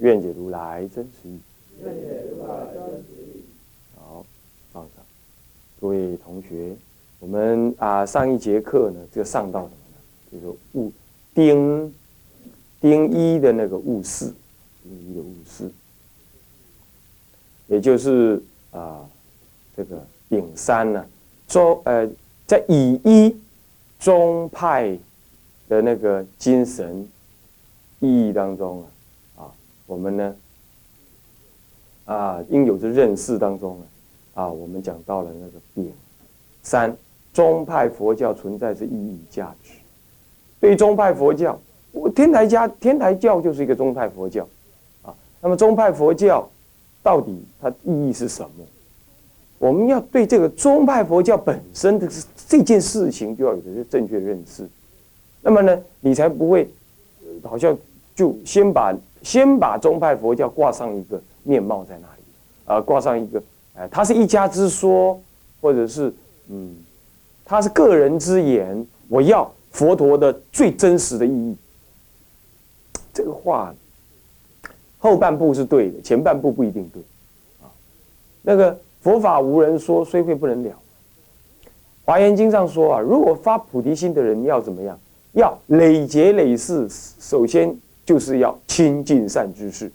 愿解如来真实义。好，放上。各位同学，我们啊上一节课呢，就上到什么呢？就是物丁丁一的那个物事，丁一的物事，也就是啊这个丙三呢，中呃在乙一宗派的那个精神意义当中，啊我们呢啊应有的认识当中呢，啊我们讲到了那个丙三宗派佛教存在着意义价值。对宗派佛教，我天台家天台教就是一个宗派佛教啊。那么宗派佛教到底它意义是什么？我们要对这个宗派佛教本身的这件事情就要有一个正确认识。那么呢，你才不会好像就先把先把宗派佛教挂上一个面貌在那里啊，挂上一个哎，它是一家之说，或者是嗯，它是个人之言，我要。佛陀的最真实的意义，这个话后半部是对的，前半部不一定对啊。那个佛法无人说，虽会不能了。华严经上说啊，如果发菩提心的人要怎么样？要累劫累世，首先就是要亲近善知识，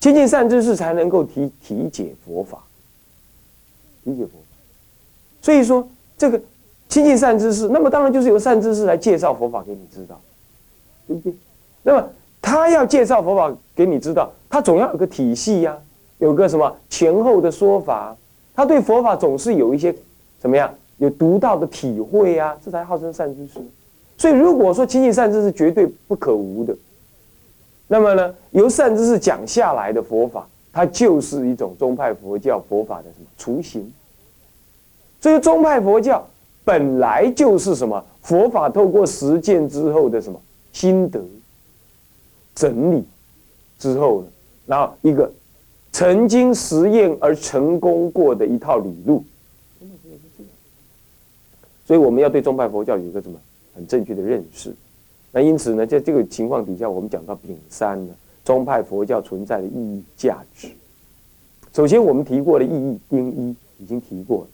亲近善知识才能够体体解佛法，理解佛法。所以说这个。亲近善知识，那么当然就是由善知识来介绍佛法给你知道，对不对？那么他要介绍佛法给你知道，他总要有个体系呀，有个什么前后的说法，他对佛法总是有一些怎么样，有独到的体会呀，这才号称善知识。所以如果说亲近善知识绝对不可无的，那么呢，由善知识讲下来的佛法，它就是一种宗派佛教佛法的什么雏形。所以宗派佛教。本来就是什么佛法透过实践之后的什么心得整理之后呢，然后一个曾经实验而成功过的一套理路，所以我们要对宗派佛教有一个什么很正确的认识。那因此呢，在这个情况底下，我们讲到丙三呢，宗派佛教存在的意义价值。首先我们提过的意义丁一已经提过了，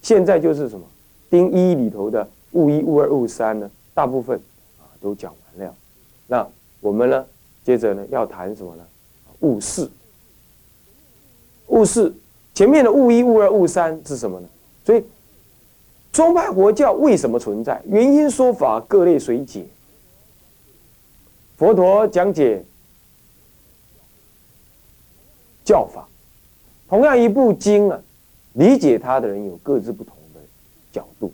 现在就是什么？丁一里头的物一、物二、物三呢，大部分啊都讲完了。那我们呢，接着呢要谈什么呢？物四。物四前面的物一、物二、物三是什么呢？所以宗派佛教为什么存在？原因说法各类随解。佛陀讲解教法，同样一部经啊，理解它的人有各自不同的。角度，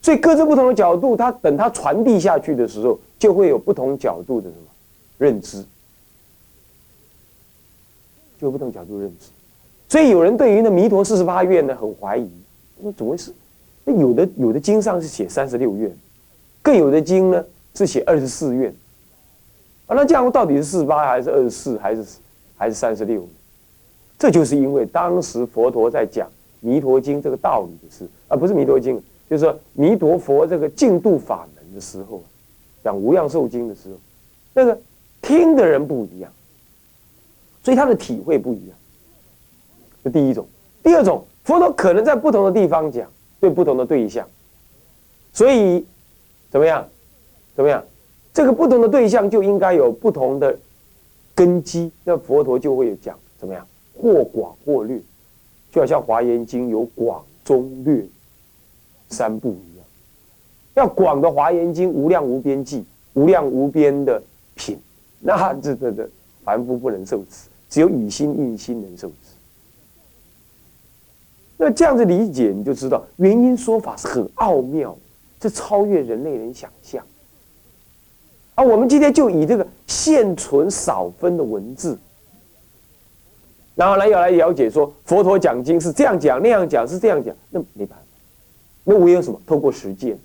所以各自不同的角度，它等它传递下去的时候，就会有不同角度的什么认知，就不同角度认知。所以有人对于那弥陀四十八愿呢很怀疑，那怎么回事？那有的有的经上是写三十六愿，更有的经呢是写二十四愿，啊，那这样到底是四十八还是二十四还是还是三十六？这就是因为当时佛陀在讲。弥陀经这个道理的事，而不是弥陀经，就是说弥陀佛这个净度法门的时候，讲无量寿经的时候，那个听的人不一样，所以他的体会不一样。这第一种，第二种，佛陀可能在不同的地方讲，对不同的对象，所以怎么样？怎么样？这个不同的对象就应该有不同的根基，那佛陀就会讲怎么样？或广或略。就好像《华严经》有广、中、略三部一样，要广的《华严经》无量无边际、无量无边的品，那这这这凡夫不能受持，只有以心印心能受持。那这样子理解，你就知道原因说法是很奥妙，这超越人类人想象。而我们今天就以这个现存少分的文字，然后来要来了解说佛陀讲经是这样讲那样讲是这样讲，那没办法，那唯有什么？透过实践，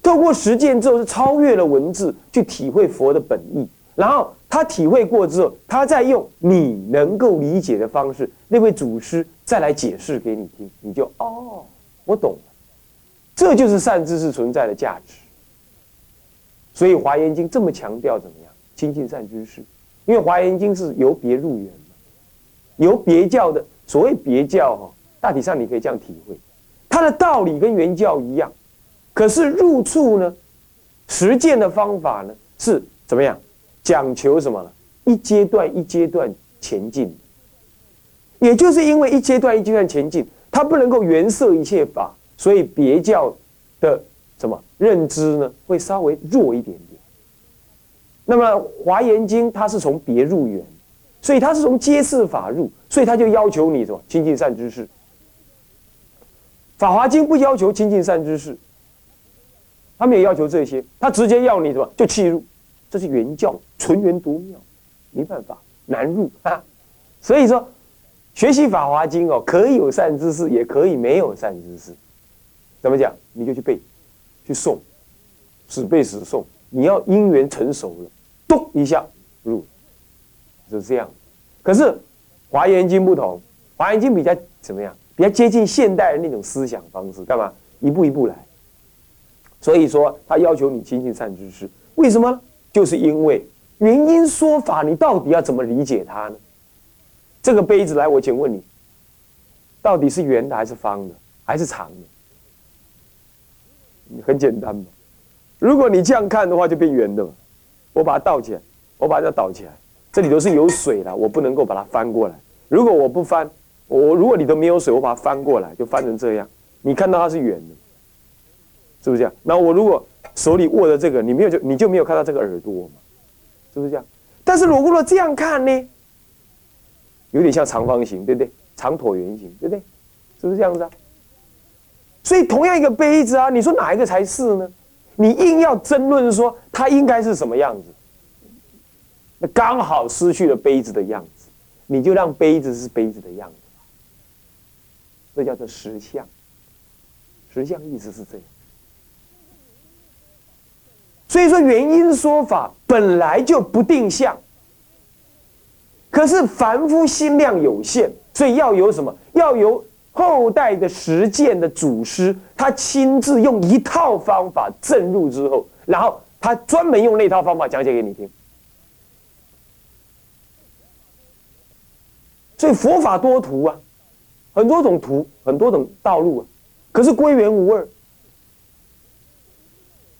透过实践之后是超越了文字，去体会佛的本意。然后他体会过之后，他再用你能够理解的方式，那位祖师再来解释给你听，你就哦，我懂了。这就是善知识存在的价值。所以《华严经》这么强调怎么样亲近善知识？因为《华严经》是由别入缘嘛，由别教的所谓别教哈，大体上你可以这样体会，它的道理跟原教一样，可是入处呢，实践的方法呢是怎么样？讲求什么呢？一阶段一阶段前进，也就是因为一阶段一阶段前进，它不能够原摄一切法，所以别教的什么认知呢，会稍微弱一点点。那么《华严经》它是从别入缘，所以它是从皆次法入，所以它就要求你什么亲近善知识。《法华经》不要求亲近善知识，他没有要求这些，他直接要你什么就弃入。这是原教纯元独妙，没办法难入啊。所以说，学习《法华经》哦，可以有善知识，也可以没有善知识。怎么讲？你就去背，去送，死背死诵。你要因缘成熟了，咚一下入，是这样。可是《华严经》不同，《华严经》比较怎么样？比较接近现代人那种思想方式，干嘛？一步一步来。所以说，他要求你亲近善知识，为什么？就是因为原因说法，你到底要怎么理解它呢？这个杯子来，我请问你，到底是圆的还是方的，还是长的？很简单嘛。如果你这样看的话，就变圆的嘛。我把它倒起来，我把它倒起来，这里头是有水的，我不能够把它翻过来。如果我不翻，我如果里头没有水，我把它翻过来，就翻成这样。你看到它是圆的，是不是这样？那我如果手里握着这个，你没有就你就没有看到这个耳朵嘛？是不是这样？但是如果这样看呢，有点像长方形，对不对？长椭圆形，对不对？是不是这样子啊？所以同样一个杯子啊，你说哪一个才是呢？你硬要争论说它应该是什么样子，那刚好失去了杯子的样子，你就让杯子是杯子的样子这叫做实相。实相意思是这样。所以说，原因说法本来就不定向。可是凡夫心量有限，所以要有什么？要有后代的实践的祖师，他亲自用一套方法证入之后，然后他专门用那套方法讲解给你听。所以佛法多途啊，很多种途，很多种道路啊。可是归元无二，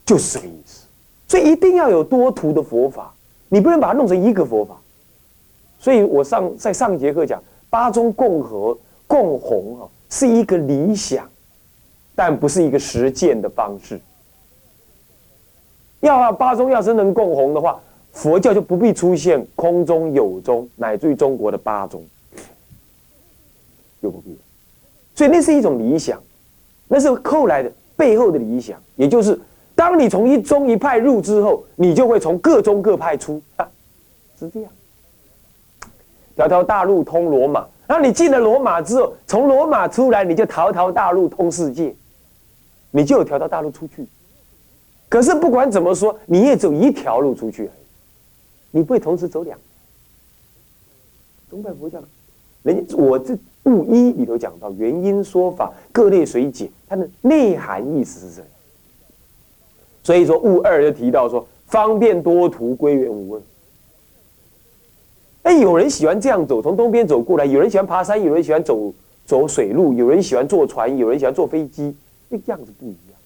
就是这个意思。所以一定要有多途的佛法，你不能把它弄成一个佛法。所以我上在上一节课讲八宗共和共弘啊，是一个理想，但不是一个实践的方式。要让八宗要真能共弘的话，佛教就不必出现空中有宗，乃至于中国的八宗，就不必。所以那是一种理想，那是后来的背后的理想，也就是。当你从一宗一派入之后，你就会从各宗各派出啊，是这样。条条大路通罗马，然后你进了罗马之后，从罗马出来，你就条条大路通世界，你就有条条大路出去。可是不管怎么说，你也走一条路出去而已，你不会同时走两。宗派佛教，人我这物一里头讲到原因说法各类随解，它的内涵意思是这样。所以说，物二就提到说，方便多途，归元无二。哎，有人喜欢这样走，从东边走过来；有人喜欢爬山，有人喜欢走走水路，有人喜欢坐船，有人喜欢坐飞机，那样子不一样。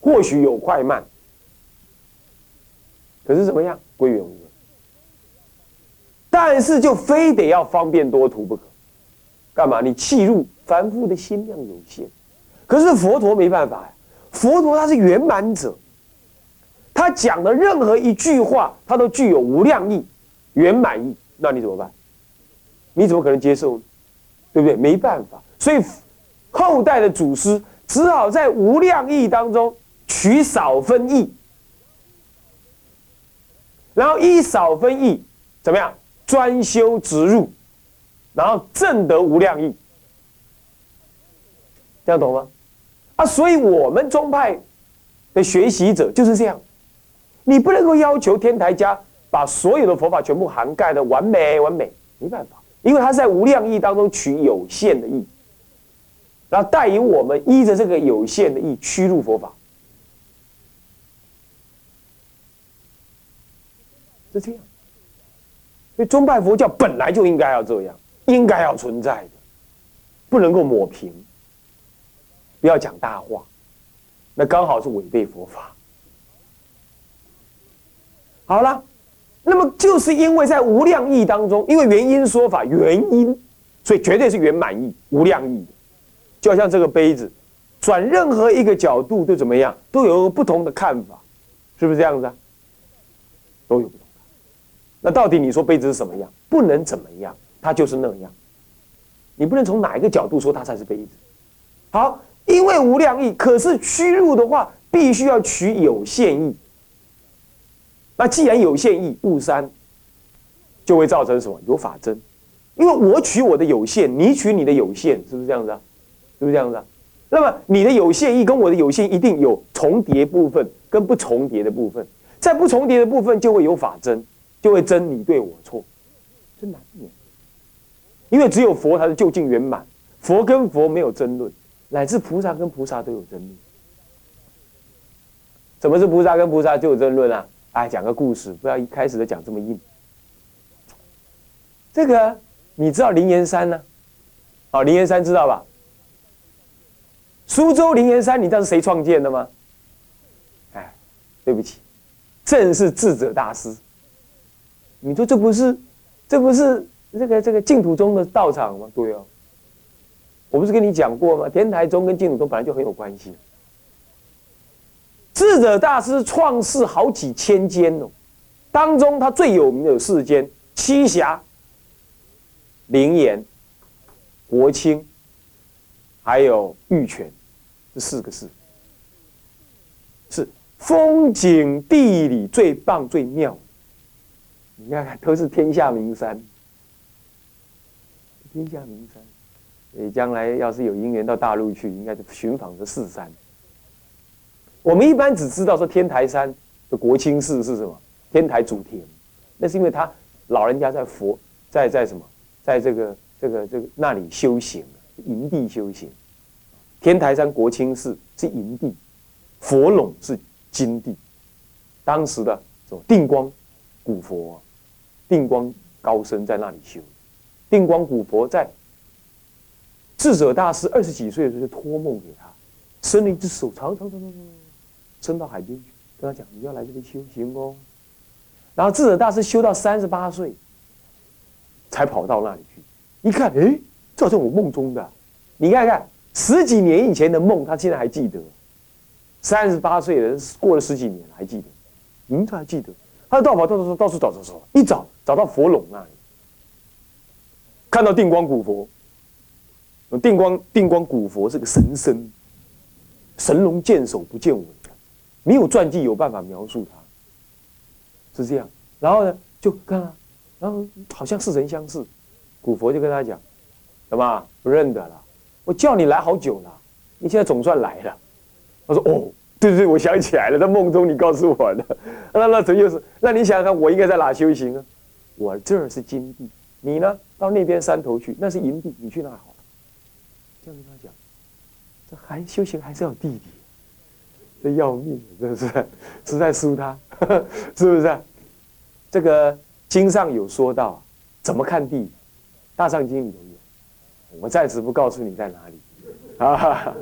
或许有快慢，可是怎么样？归元无。但是就非得要方便多途不可，干嘛？你气入凡夫的心量有限，可是佛陀没办法呀。佛陀他是圆满者，他讲的任何一句话，他都具有无量义、圆满意。那你怎么办？你怎么可能接受？对不对？没办法。所以后代的祖师只好在无量意当中取少分意，然后依少分意怎么样专修直入，然后证得无量意，这样懂吗？啊，所以我们宗派的学习者就是这样，你不能够要求天台家把所有的佛法全部涵盖的完美完美，没办法，因为他在无量义当中取有限的义，然后带领我们依着这个有限的义驱入佛法，是这样。所以宗派佛教本来就应该要这样，应该要存在的，不能够抹平，不要讲大话，那刚好是违背佛法。好了，那么就是因为在无量义当中，因为原因说法原因，所以绝对是圆满义、无量义的。就好像这个杯子，转任何一个角度都怎么样，都有不同的看法，是不是这样子啊？都有不同的。那到底你说杯子是什么样？不能怎么样，它就是那样。你不能从哪一个角度说它才是杯子。好，因为无量义，可是屈入的话，必须要取有限义。那既然有限义，误三，就会造成什么？有法真。因为我取我的有限，你取你的有限，是不是这样子啊？是不是这样子啊？那么你的有限义跟我的有限一定有重叠部分跟不重叠的部分，在不重叠的部分就会有法真。就会争你对我错，这难免。因为只有佛才是究竟圆满，佛跟佛没有争论，乃至菩萨跟菩萨都有争论。什么是菩萨跟菩萨就有争论啊？哎，讲个故事，不要一开始就讲这么硬。这个你知道灵岩山呢？好，灵岩山知道吧？苏州灵岩山，你知道是谁创建的吗？哎，对不起，正是智者大师。你说这不是，这不是这个这个净土宗的道场吗？对哦，我不是跟你讲过吗？天台宗跟净土宗本来就很有关系。智者大师创世好几千间哦，当中他最有名的有四间：栖霞、灵岩、国清，还有玉泉，这四个字是风景地理最棒最妙。你看看，都是天下名山，天下名山。你将来要是有姻缘到大陆去，应该是寻访这四山。我们一般只知道说天台山的国清寺是什么？天台主庭，那是因为他老人家在佛在在什么，在这个这个这个那里修行，营地修行。天台山国清寺是营地，佛垄是金地。当时的什么定光古佛。定光高僧在那里修，定光古佛在智者大师二十几岁的时候就托梦给他，伸了一只手，长长长长长，伸到海边去，跟他讲：“你要来这里修行哦。”然后智者大师修到三十八岁，才跑到那里去。一看，哎，这好像我梦中的。你看看十几年以前的梦，他现在还记得。三十八岁的人过了十几年还记得，嗯，他还记得。他到跑到处到处找找找，一找找到佛垄那里，看到定光古佛。定光定光古佛是个神僧，神龙见首不见尾，没有传记有办法描述他，是这样。然后呢，就看，然后好像似曾相识。古佛就跟他讲：“什么不认得了？我叫你来好久了，你现在总算来了。”他说：“哦。”对对对，我想起来了，在梦中你告诉我的，那那这又是，那你想想看，我应该在哪修行呢？我这儿是金地，你呢？到那边山头去，那是银地，你去那好了。这样跟他讲，这还修行还是要弟弟，这要命，是不是？实在输他，是不是？这个经上有说到，怎么看地？大藏经里头有，我暂时不告诉你在哪里啊。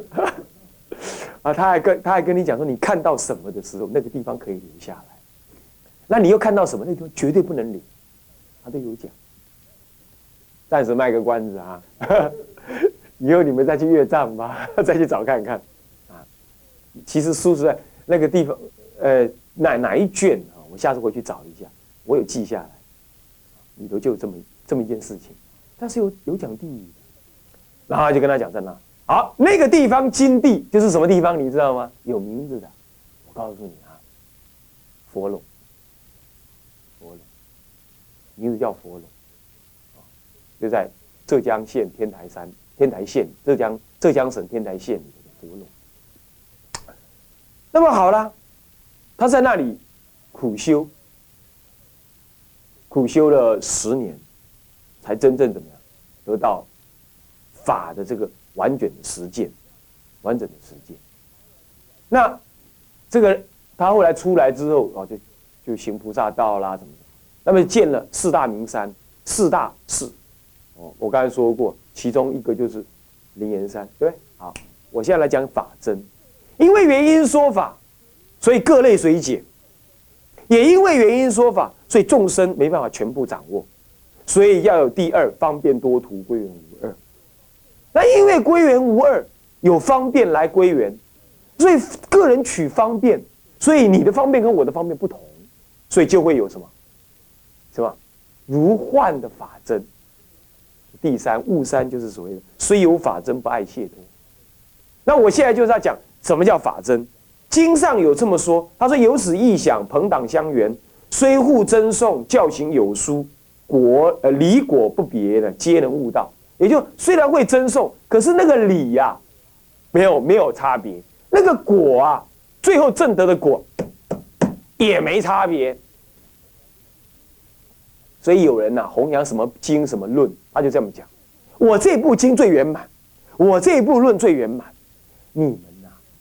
啊，他还跟他还跟你讲说，你看到什么的时候，那个地方可以留下来。那你又看到什么？那地方绝对不能留。他都有讲。暂时卖个关子啊，以后你们再去阅藏吧，再去找看看。其实书在那个地方，呃，哪哪一卷啊？我下次回去找一下，我有记下来。里头就这么这么一件事情，但是有有讲地理的，然后就跟他讲在那。好，那个地方金地就是什么地方，你知道吗？有名字的，我告诉你啊，佛龙，佛龙，名字叫佛龙，就在浙江县天台山、天台县、浙江浙江省天台县里的佛龙。那么好了，他在那里苦修，苦修了十年，才真正怎么样得到法的这个完整的实践，完整的实践。那这个他后来出来之后啊，就就行菩萨道啦，怎么的？那么建了四大名山、四大寺。哦，我刚才说过，其中一个就是灵岩山，对不对？好，我现在来讲法真。因为原因说法，所以各类随解；也因为原因说法，所以众生没办法全部掌握，所以要有第二方便多图归元无二。那因为归元无二，有方便来归元，所以个人取方便，所以你的方便跟我的方便不同，所以就会有什么？什么？如幻的法真。第三悟三就是所谓的虽有法真不爱解脱。那我现在就是要讲。什么叫法真？经上有这么说，他说：“有此意想，朋党相缘，虽互争讼，教行有殊，果呃理果不别的，皆能悟道。”也就虽然会争讼，可是那个理呀，没有没有差别。那个果啊，最后证得的果也没差别。所以有人呐，弘扬什么经什么论，他就这么讲：我这部经最圆满，我这部论最圆满，你们。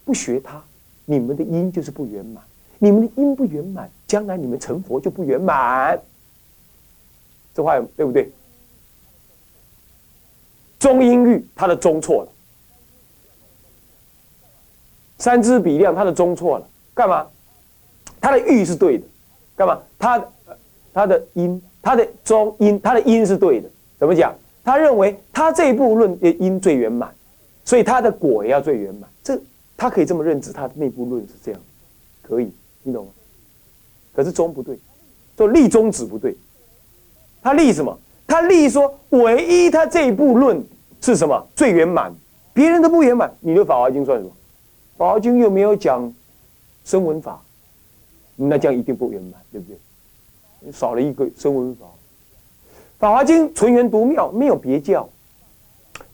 不学他，你们的因就是不圆满。你们的因不圆满，将来你们成佛就不圆满。这话对不对？中音律他的中错了，三支比量他的中错了，干嘛？他的玉是对的，干嘛？他他的音，他的中音，他的音是对的。怎么讲？他认为他这一部论的因最圆满，所以他的果也要最圆满。他可以这么认知，他的内部论是这样，可以，你懂吗？可是宗不对，说立宗旨不对。他立什么？他立说唯一他这一部论是什么最圆满，别人都不圆满，你的《法华经》算什么？《法华经》又没有讲声闻法，那这样一定不圆满，对不对？少了一个声闻法，《法华经》纯元独妙，没有别教，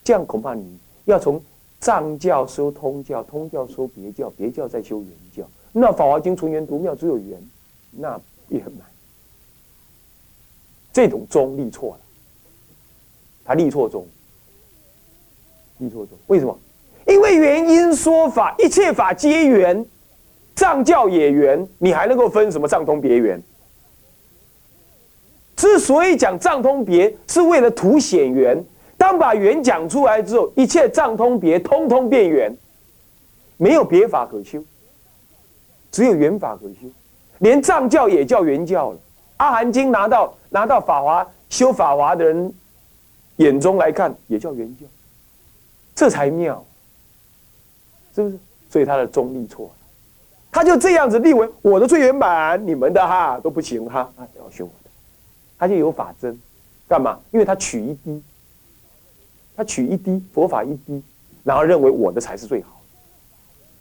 这样恐怕你要从。藏教修通教，通教修别教，别教再修圆教。那《法华经》纯圆独妙，只有圆，那也很难。这种宗立错了，他立错宗，立错宗。为什么？因为原因说法，一切法皆圆，藏教也圆，你还能够分什么藏通别圆？之所以讲藏通别，是为了凸显圆。当把缘讲出来之后，一切藏通别，通通变缘，没有别法可修，只有缘法可修。连藏教也叫缘教了。阿含经拿到拿到法华修法华的人眼中来看，也叫缘教，这才妙，是不是？所以他的中立错了，他就这样子立为我的最圆满，你们的哈都不行哈，他要修我的，他就有法真，干嘛？因为他取一滴。他取一滴佛法一滴，然后认为我的才是最好的，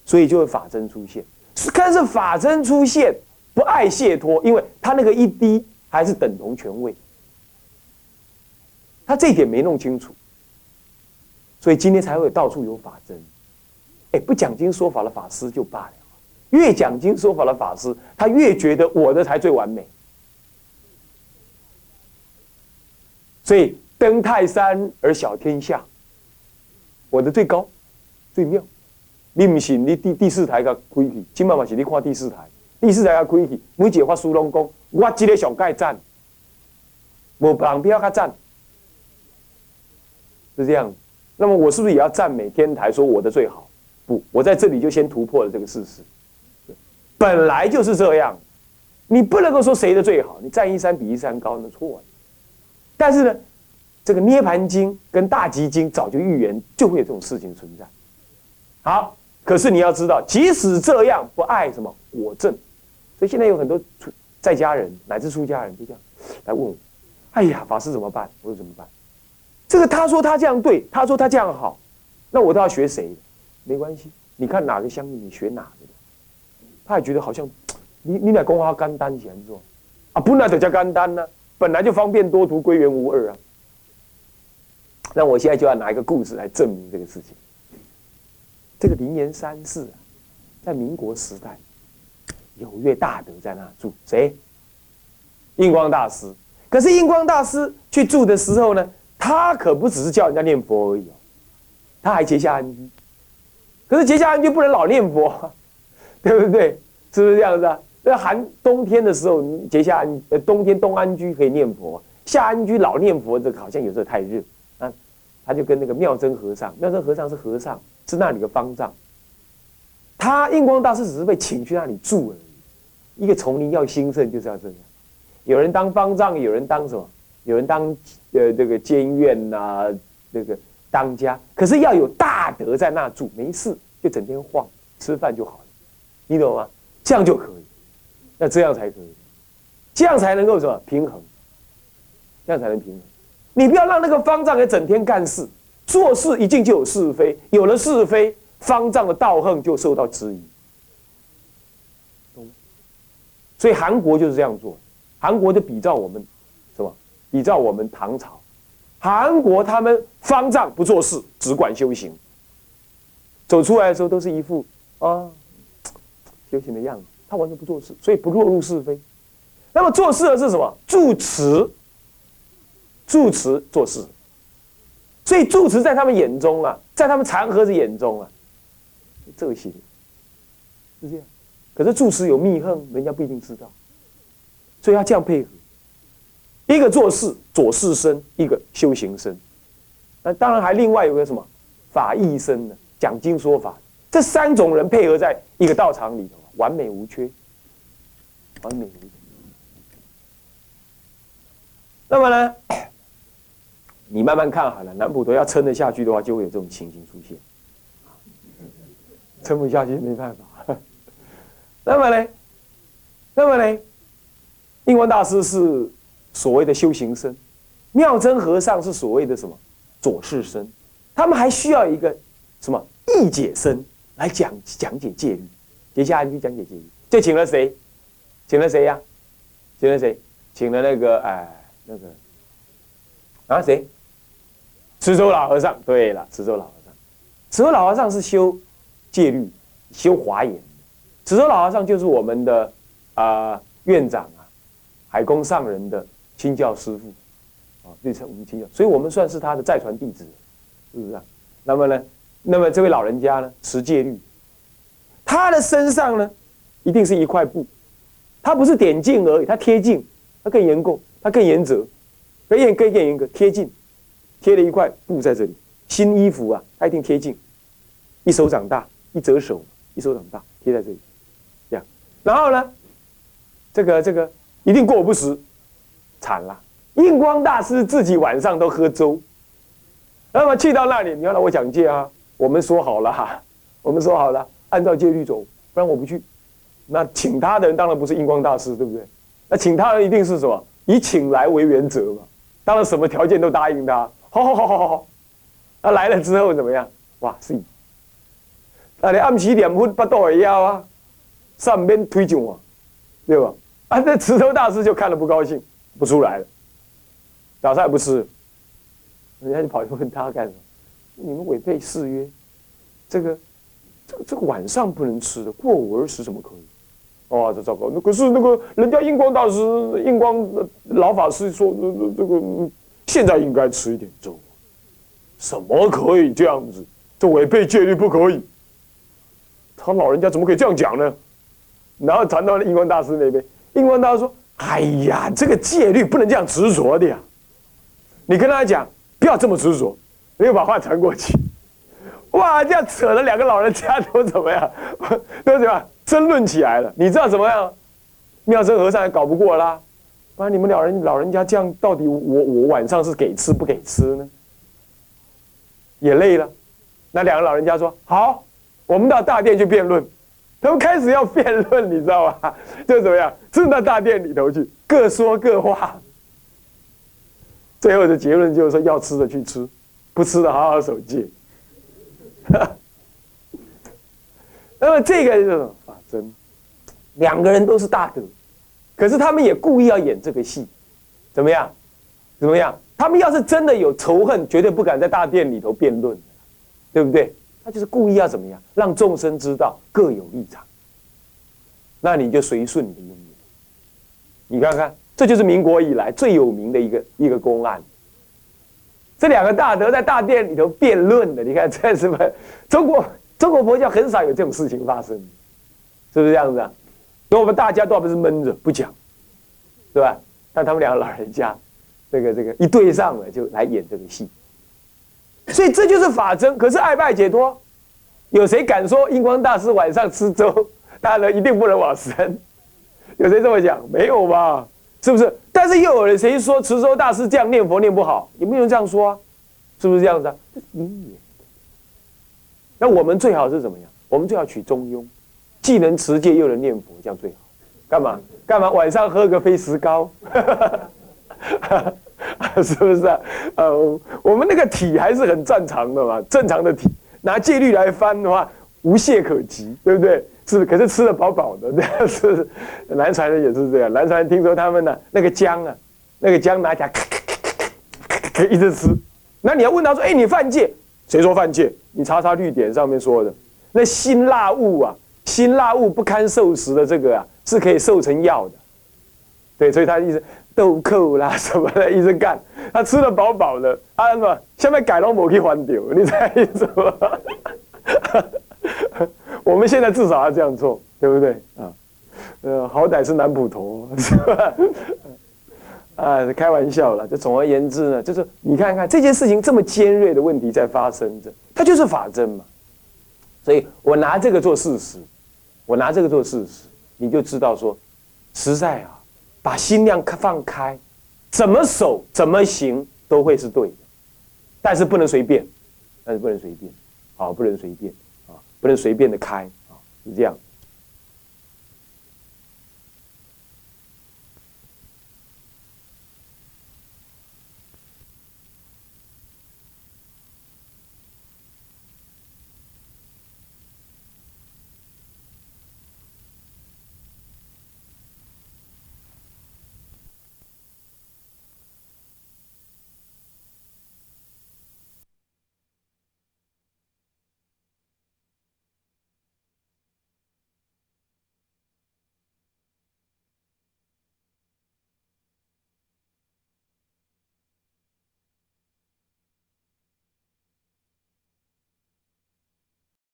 所以就会法真出现。但是法真出现不爱解脱，因为他那个一滴还是等同权位，他这点没弄清楚，所以今天才会到处有法真。哎，不讲经说法的法师就罢了，越讲经说法的法师，他越觉得我的才最完美，所以。登泰山而小天下，我的最高、最妙。你唔信？你第第四台个开去，今晚嘛是你看第四台，第四台个开去，每一个法师拢讲，我这个上盖赞，无旁边较赞，是这样。那么我是不是也要赞美天台，说我的最好？不，我在这里就先突破了这个事实。本来就是这样，你不能够说谁的最好，你赞一山比一山高，那错了。但是呢？这个《涅盘经》跟《大集经》早就预言，就会有这种事情存在。好，可是你要知道，即使这样，不爱什么果证，所以现在有很多出在家人乃至出家人，就这样来问我：“哎呀，法师怎么办？”我说：“怎么办？这个他说他这样对，他说他这样好，那我都要学谁？没关系，你看哪个相应，你学哪个。他也觉得好像你你俩公花干单起来做啊，不那得叫干单呢，本来就方便多图归元无二啊。那我现在就要拿一个故事来证明这个事情。这个灵岩山寺啊，在民国时代有位大德在那住，谁？印光大师。可是印光大师去住的时候呢，他可不只是教人家念佛而已哦，他还结下安居。可是结下安居不能老念佛，对不对？是不是这样子啊？那寒冬天的时候结下安，呃，冬天冬安居可以念佛，夏安居老念佛，这好像有时候太热那。他就跟那个妙真和尚，妙真和尚是和尚。是那里的方丈，他印光大师只是被请去那里住而已。一个丛林要兴盛就是要这样，有人当方丈，有人当什么？有人当呃这个监院呐，这个当家。可是要有大德在那住，没事就整天晃，吃饭就好了，你懂吗？这样就可以，那这样才可以，这样才能够什么平衡？这样才能平衡。你不要让那个方丈也整天干事。做事一定就有是非，有了是非，方丈的道行就受到质疑，所以韩国就是这样做，韩国就比照我们，是吧？比照我们唐朝，韩国他们方丈不做事，只管修行，走出来的时候都是一副啊修行的样子，他完全不做事，所以不落入是非。那么做事的是什么？住持，住持做事。所以住持在他们眼中啊，在他们禅和子眼中啊，这些是这样。可是住持有密恨，人家不一定知道。所以要这样配合：一个做事左事身，一个修行身。那当然还另外有个什么法义身呢？讲经说法，这三种人配合在一个道场里头，完美无缺，完美无缺。那么呢？你慢慢看好了，南普陀要撑得下去的话，就会有这种情形出现。撑不下去没办法。那么呢？那么呢？印光大师是所谓的修行僧，妙真和尚是所谓的什么左士僧，他们还需要一个什么义解僧来讲讲解戒律。接下来就讲解戒律，就请了谁？请了谁呀？请了谁？请了那个哎，那个啊谁？慈州老和尚，对了，慈州老和尚，慈州老和尚是修戒律、修华严。慈州老和尚就是我们的啊院长啊，海公上人的亲教师傅啊，对，我们亲教，所以我们算是他的再传弟子，是不是啊？那么呢，那么这位老人家呢，持戒律，他的身上呢，一定是一块布，他不是点镜而已，他贴镜，他更严够，他更严责，更严更更严格，贴镜。贴了一块布在这里，新衣服啊，他一定贴近，一手掌大，一折手，一手掌大，贴在这里，这样。然后呢，这个这个一定过不时，惨了。印光大师自己晚上都喝粥，那么去到那里，你要让我讲戒啊？我们说好了哈，我们说好了，按照戒律走，不然我不去。那请他的人当然不是印光大师，对不对？那请他的一定是什么？以请来为原则嘛，当然什么条件都答应他。好好好好好，他来了之后怎么样？哇塞！啊，你暗时两分不到也要啊，上边推进我，对吧？啊，这慈头大师就看了不高兴，不出来了，早餐也不吃，人家就跑去问他干什么？你们违背誓约，这个，这个这个晚上不能吃的，过午而食怎么可以？哇，这糟糕！那可是那个人家印光大师、印光老法师说，这这这个。现在应该吃一点粥，什么可以这样子？这违背戒律不可以。他老人家怎么可以这样讲呢？然后传到了印光大师那边，印光大师说：“哎呀，这个戒律不能这样执着的呀！你跟他讲，不要这么执着。”又把话传过去，哇，这样扯了两个老人家都怎么样？都怎么样？争论起来了。你知道怎么样？妙真和尚也搞不过啦。不然你们老人老人家这样，到底我我晚上是给吃不给吃呢？也累了。那两个老人家说：“好，我们到大殿去辩论。”他们开始要辩论，你知道吧？就怎么样？进到大殿里头去，各说各话。最后的结论就是说：要吃的去吃，不吃的好好守戒。那么这个就是法真，两个人都是大德。可是他们也故意要演这个戏，怎么样？怎么样？他们要是真的有仇恨，绝对不敢在大殿里头辩论，对不对？他就是故意要怎么样，让众生知道各有立场，那你就随顺你的因缘。你看看，这就是民国以来最有名的一个一个公案。这两个大德在大殿里头辩论的，你看这是不？中国中国佛教很少有这种事情发生，是不是这样子啊？所以我们大家都不是闷着不讲，对吧？但他们两个老人家，这个这个一对上了，就来演这个戏。所以这就是法真。可是爱拜解脱，有谁敢说印光大师晚上吃粥，大人一定不能往生？有谁这么讲？没有吧？是不是？但是又有人谁说慈州大师这样念佛念不好？有没有人这样说啊？是不是这样子啊？因缘。那我们最好是怎么样？我们最好取中庸，既能持戒又能念佛，这样最好。干嘛？干嘛？晚上喝个飞石膏？是不是啊？呃，我们那个体还是很正常的嘛，正常的体，拿戒律来翻的话，无懈可击，对不对？是，可是吃的饱饱的，这样是。南传人也是这样，南传听说他们呢，那个姜啊，那个姜拿起来咔咔咔咔咔咔咔一直吃。那你要问他说，哎，你犯戒？谁说犯戒？你查查绿点上面说的，那辛辣物啊，辛辣物不堪受食的这个啊，是可以受成药的。对，所以他一直豆蔻啦什么的，一直干。他吃的饱饱的，啊什么，下面改龙可以还掉，你猜什么？我们现在至少要这样做，对不对啊？呃，好歹是南普陀，是吧？啊，开玩笑了。就总而言之呢，就是你看看这件事情这么尖锐的问题在发生着，它就是法真嘛。所以我拿这个做事实，我拿这个做事实，你就知道说，实在啊，把心量放开，怎么守怎么行都会是对的，但是不能随便，但是不能随便，啊，不能随便啊。不能随便的开啊，是这样。